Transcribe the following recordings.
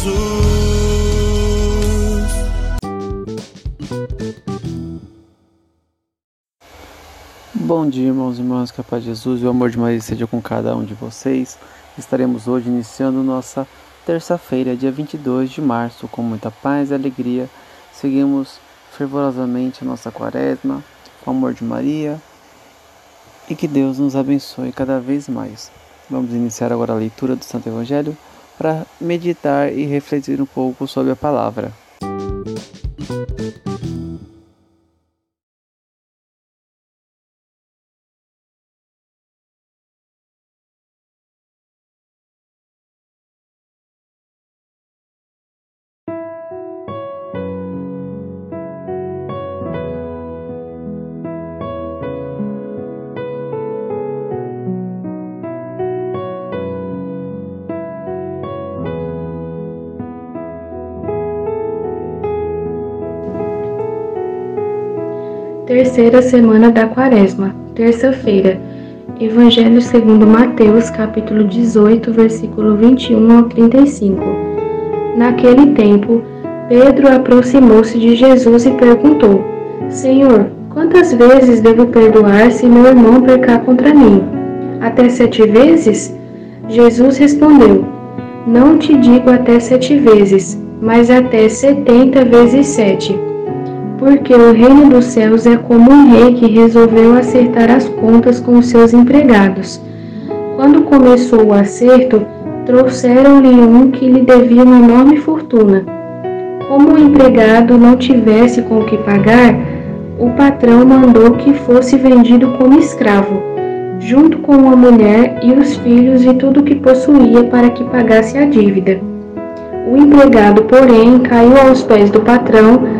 Jesus. Bom dia, irmãos e irmãs, que a paz de Jesus e o amor de Maria seja com cada um de vocês. Estaremos hoje iniciando nossa terça-feira, dia 22 de março, com muita paz e alegria. Seguimos fervorosamente a nossa quaresma, com o amor de Maria e que Deus nos abençoe cada vez mais. Vamos iniciar agora a leitura do Santo Evangelho para meditar e refletir um pouco sobre a palavra. Terceira semana da Quaresma, terça-feira. Evangelho segundo Mateus, capítulo 18, versículo 21 ao 35. Naquele tempo, Pedro aproximou-se de Jesus e perguntou: Senhor, quantas vezes devo perdoar se meu irmão pecar contra mim? Até sete vezes? Jesus respondeu: Não te digo até sete vezes, mas até setenta vezes sete. Porque o reino dos céus é como um rei que resolveu acertar as contas com os seus empregados. Quando começou o acerto, trouxeram-lhe um que lhe devia uma enorme fortuna. Como o empregado não tivesse com o que pagar, o patrão mandou que fosse vendido como escravo, junto com a mulher e os filhos e tudo o que possuía para que pagasse a dívida. O empregado, porém, caiu aos pés do patrão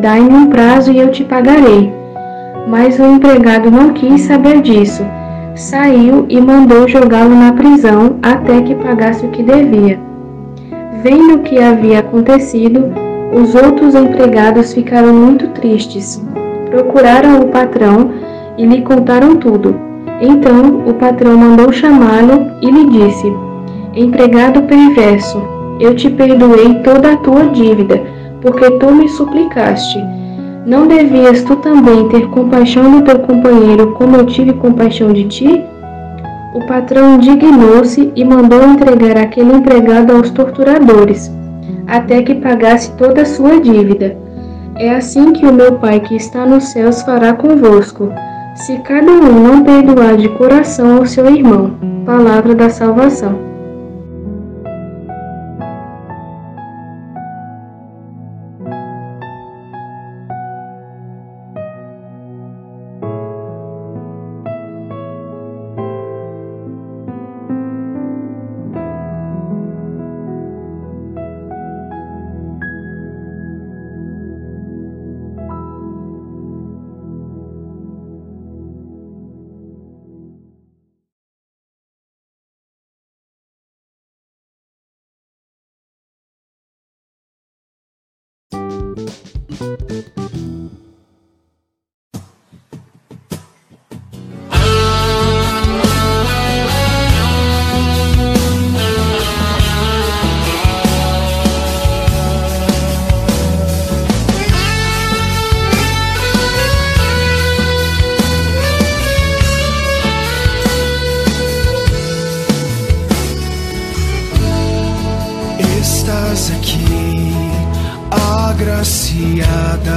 Dai-me um prazo e eu te pagarei. Mas o empregado não quis saber disso. Saiu e mandou jogá-lo na prisão até que pagasse o que devia. Vendo o que havia acontecido, os outros empregados ficaram muito tristes. Procuraram o patrão e lhe contaram tudo. Então o patrão mandou chamá-lo e lhe disse: Empregado perverso, eu te perdoei toda a tua dívida porque tu me suplicaste. Não devias tu também ter compaixão do teu companheiro, como eu tive compaixão de ti? O patrão indignou-se e mandou entregar aquele empregado aos torturadores, até que pagasse toda a sua dívida. É assim que o meu Pai que está nos céus fará convosco, se cada um não perdoar de coração ao seu irmão. Palavra da salvação. Estás aqui, agraciada.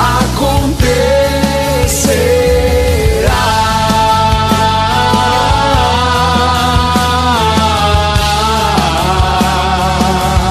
aconteça.